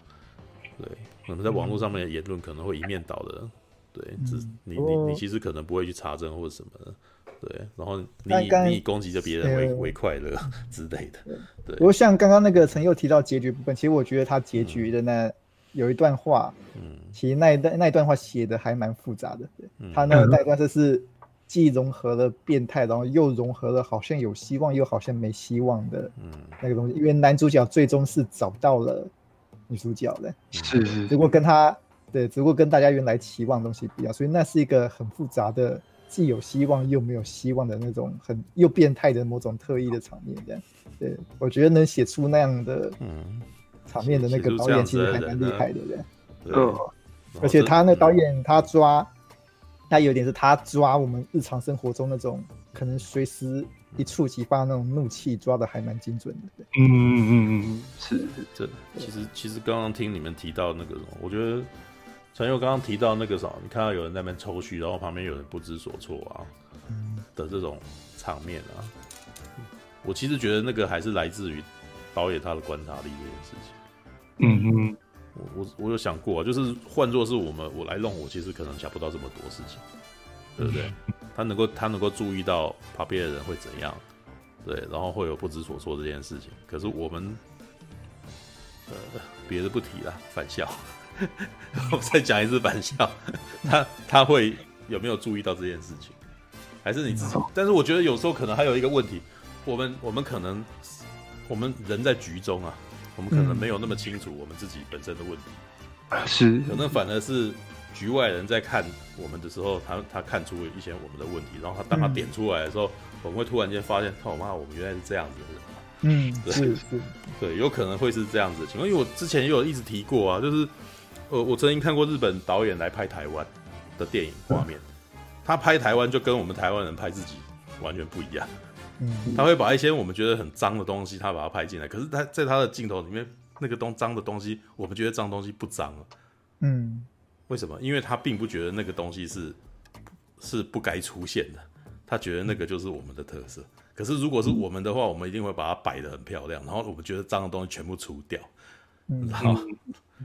对，我们在网络上面的言论可能会一面倒的。对，只你你你其实可能不会去查证或者什么的，对，然后你你以攻击着别人为为快乐 之类的，对。
不过像刚刚那个陈又提到结局部分，其实我觉得他结局的那有一段话，嗯，其实那一段那一段话写的还蛮复杂的，对，他那那一段就是既融合了变态，然后又融合了好像有希望又好像没希望的，嗯，那个东西，因为男主角最终是找到了女主角的，
是是，
如果跟他。对，只不过跟大家原来期望的东西不一样，所以那是一个很复杂的，既有希望又没有希望的那种很又变态的某种特异的场面。这样，对，我觉得能写出那样的场面的那个导演其实还蛮厉害的。对，嗯，而且他那导演他抓，他有点是他抓我们日常生活中那种可能随时一触即发那种怒气，抓的还蛮精准的。
嗯嗯嗯嗯，是
这其实其实刚刚听你们提到那个，我觉得。陈佑刚刚提到那个什么，你看到有人在那边抽蓄，然后旁边有人不知所措啊，的这种场面啊，我其实觉得那个还是来自于导演他的观察力这件事情。
嗯嗯，
我我我有想过，就是换作是我们我来弄，我其实可能想不到这么多事情，对不对？他能够他能够注意到旁边的人会怎样，对，然后会有不知所措这件事情。可是我们，呃，别的不提了，返校。我再讲一次玩笑，他他会有没有注意到这件事情，还是你自己？但是我觉得有时候可能还有一个问题，我们我们可能我们人在局中啊，我们可能没有那么清楚我们自己本身的问题，
是
可能反而是局外人在看我们的时候，他他看出了一些我们的问题，然后他当他点出来的时候，我们会突然间发现，靠妈，我们原来是这样子的人。
嗯，
对
是是，
对，有可能会是这样子的情况，因为我之前也有一直提过啊，就是。呃，我曾经看过日本导演来拍台湾的电影画面，他拍台湾就跟我们台湾人拍自己完全不一样。嗯，他会把一些我们觉得很脏的东西，他把它拍进来。可是他在他的镜头里面，那个东脏的东西，我们觉得脏东西不脏了。嗯，为什么？因为他并不觉得那个东西是是不该出现的，他觉得那个就是我们的特色。可是如果是我们的话，我们一定会把它摆得很漂亮，然后我们觉得脏的东西全部除掉。然后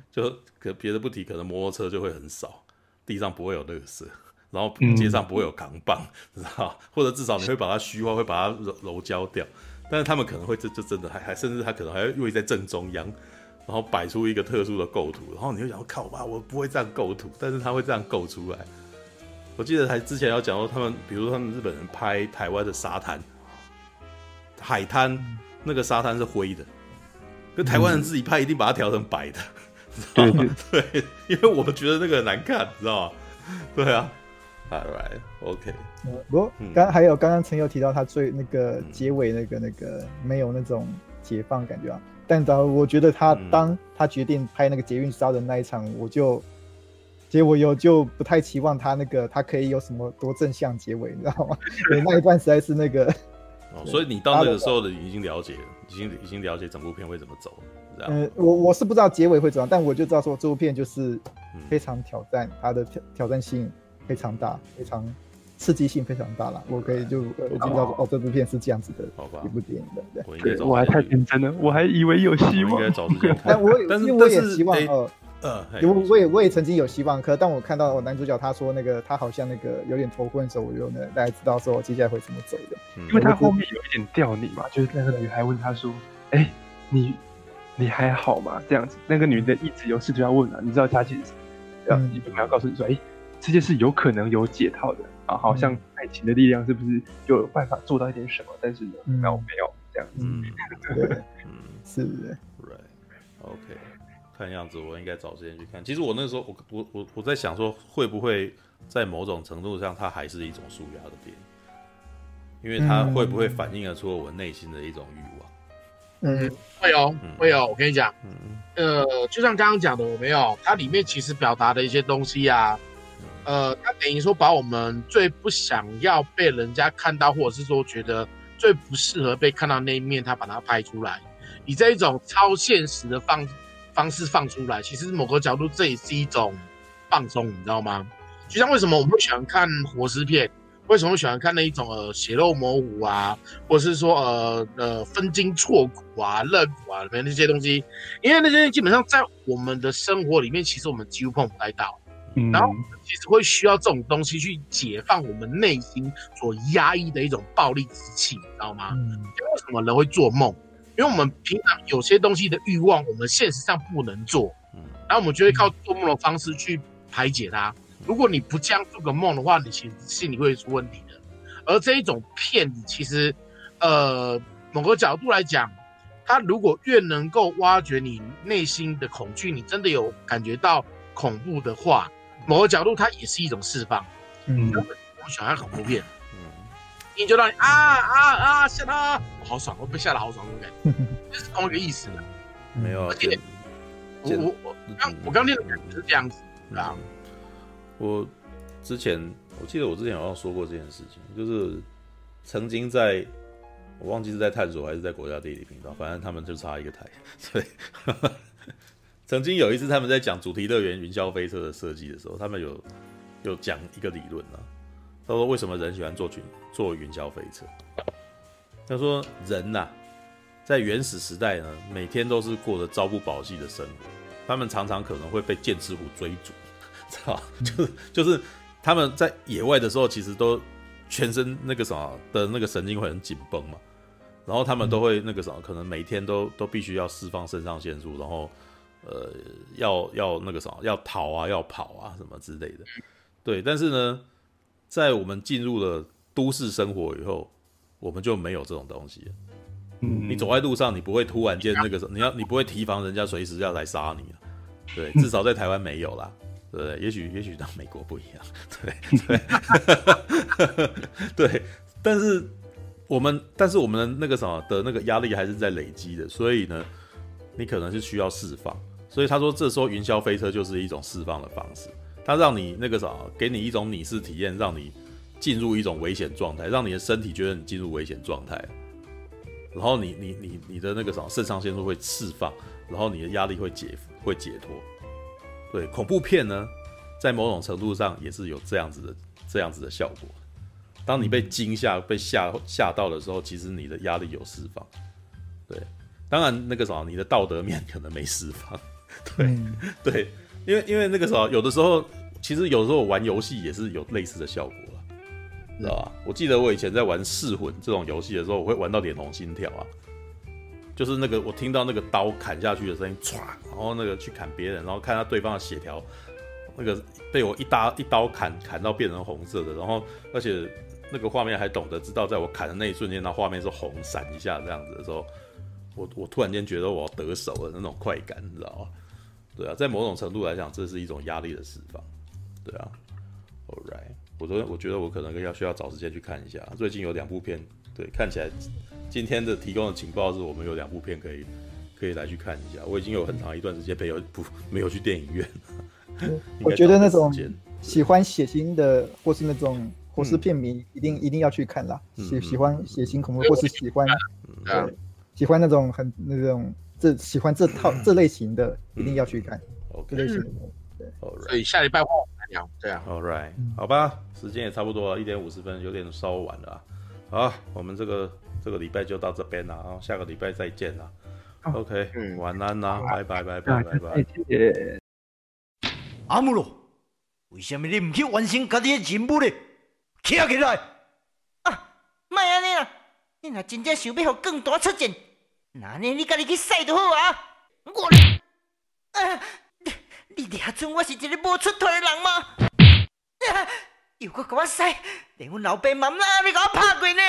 就可别的不提，可能摩托车就会很少，地上不会有垃圾，然后街上不会有扛棒，知道？或者至少你会把它虚化，会把它揉揉焦掉。但是他们可能会这这真的还还甚至他可能还会位在正中央，然后摆出一个特殊的构图，然后你就想靠吧，我不会这样构图，但是他会这样构出来。我记得还之前要讲到他们，比如说他们日本人拍台湾的沙滩、海滩，那个沙滩是灰的，跟台湾人自己拍一定把它调成白的，嗯、知道吗？对，对，因为我们觉得那个很难看，知道吗？对啊。All right, OK。
不过刚还有刚刚陈友提到他最那个结尾那个那个没有那种解放感觉啊，但当我觉得他当他决定拍那个捷运杀人那一场，我就结果有就不太期望他那个他可以有什么多正向结尾，你知道吗？对，那一段实在是那个。
哦，所以你到那个时候的已经了解了，已经已经了解整部片会怎么走，
嗯，我我是不知道结尾会怎样，但我就知道说这部片就是非常挑战他的挑挑战性。非常大，非常刺激性非常大了。我可以就我就知道说，哦，这部片是这样子的，好吧？一部电影的，对。
我还太天真了，我还以为有希望。
但我但是我也希望呃呃，我我也我也曾经有希望，可当我看到我男主角他说那个他好像那个有点头昏的时候，我就呢大家知道说我接下来会怎么走的。
因为他后面有一点吊你嘛，就是那个女孩问他说：“哎，你你还好吗？”这样子，那个女的一直有试图要问啊，你知道他其实这样，一定要告诉你说：“哎。”这些是有可能有解套的啊，好像爱情的力量是不是就有办法做到一点什么？但是呢，那我没有这样子。
嗯，
是不，是的
，Right，OK。看样子我应该找时间去看。其实我那个时候，我我我我在想说，会不会在某种程度上，它还是一种纾压的电影？因为它会不会反映了出我内心的一种欲望？
嗯，会有，会哦。我跟你讲，嗯，呃，就像刚刚讲的，我没有，它里面其实表达的一些东西啊。呃，他等于说把我们最不想要被人家看到，或者是说觉得最不适合被看到那一面，他把它拍出来，以这一种超现实的方方式放出来，其实某个角度这也是一种放松，你知道吗？就像为什么我们喜欢看活尸片，为什么喜欢看那一种呃血肉模糊啊，或者是说呃呃分筋错骨啊、肋骨啊里面那些东西，因为那些基本上在我们的生活里面，其实我们几乎碰不太到。然后其实会需要这种东西去解放我们内心所压抑的一种暴力之气，你知道吗？嗯，为什么人会做梦？因为我们平常有些东西的欲望，我们现实上不能做，嗯，然后我们就会靠做梦的方式去排解它。如果你不这样做个梦的话，你其实心里会出问题的。而这一种骗子，其实，呃，某个角度来讲，他如果越能够挖掘你内心的恐惧，你真的有感觉到恐怖的话。某个角度，它也是一种释放。嗯，我们喜欢看恐怖片，嗯，你就让你啊啊啊吓他，好爽，我被吓得好爽，那种感觉，就是同一个意思的。
没有，
而且我我我刚我刚练的感觉是这样子，啊，
我之前我记得我之前好像说过这件事情，就是曾经在我忘记是在探索还是在国家地理频道，反正他们就差一个台，对。曾经有一次，他们在讲主题乐园云霄飞车的设计的时候，他们有有讲一个理论、啊。他说：“为什么人喜欢坐云坐云霄飞车？”他说：“人呐、啊，在原始时代呢，每天都是过着朝不保夕的生活。他们常常可能会被剑齿虎追逐，知道？就是就是他们在野外的时候，其实都全身那个什么的那个神经会很紧绷嘛。然后他们都会那个什么，可能每天都都必须要释放肾上腺素，然后。”呃，要要那个什么，要逃啊，要跑啊，什么之类的，对。但是呢，在我们进入了都市生活以后，我们就没有这种东西。嗯，你走在路上，你不会突然间那个什么，你要你不会提防人家随时要来杀你啊。对，至少在台湾没有啦。对，也许也许到美国不一样。对对 对，但是我们但是我们的那个什么的那个压力还是在累积的，所以呢，你可能是需要释放。所以他说，这时候云霄飞车就是一种释放的方式，它让你那个啥，给你一种拟似体验，让你进入一种危险状态，让你的身体觉得你进入危险状态，然后你你你你的那个啥，肾上腺素会释放，然后你的压力会解会解脱。对，恐怖片呢，在某种程度上也是有这样子的这样子的效果。当你被惊吓、被吓吓到的时候，其实你的压力有释放。对，当然那个啥，你的道德面可能没释放。对对，因为因为那个时候，有的时候其实有时候玩游戏也是有类似的效果了，知道吧？我记得我以前在玩《噬魂》这种游戏的时候，我会玩到脸红心跳啊，就是那个我听到那个刀砍下去的声音，唰，然后那个去砍别人，然后看到对方的血条，那个被我一刀一刀砍砍到变成红色的，然后而且那个画面还懂得知道，在我砍的那一瞬间，那画面是红闪一下这样子的时候，我我突然间觉得我要得手了那种快感，你知道吗？对啊，在某种程度来讲，这是一种压力的释放。对啊，All right，我都我觉得我可能要需要找时间去看一下。最近有两部片，对，看起来今天的提供的情报是我们有两部片可以可以来去看一下。我已经有很长一段时间没有不没有去电影院。
我觉得那种喜欢血腥的或是那种或是片迷一定、嗯、一定要去看啦。喜、嗯、喜欢血腥恐怖或是喜欢、嗯、对喜欢那种很那种这喜欢这套、嗯、这类型的一定要去看。
OK，
这类型的
对。所以下礼拜。对啊
，All right，好吧，时间也差不多了，一点五十分，有点稍晚了。好，我们这个这个礼拜就到这边了，然后下个礼拜再见了。OK，嗯，晚安啦，拜拜拜拜拜拜。
阿姆罗，为什么你唔去完成家己的任务呢？起来起来！啊，莫安尼啦，你若真正想要让更大出战，那呢你家己去洗就好啊。我，啊。你抓准我是一个无出头的人吗？啊、又搁给我洗，连阮老爸妈妈你给我拍过呢？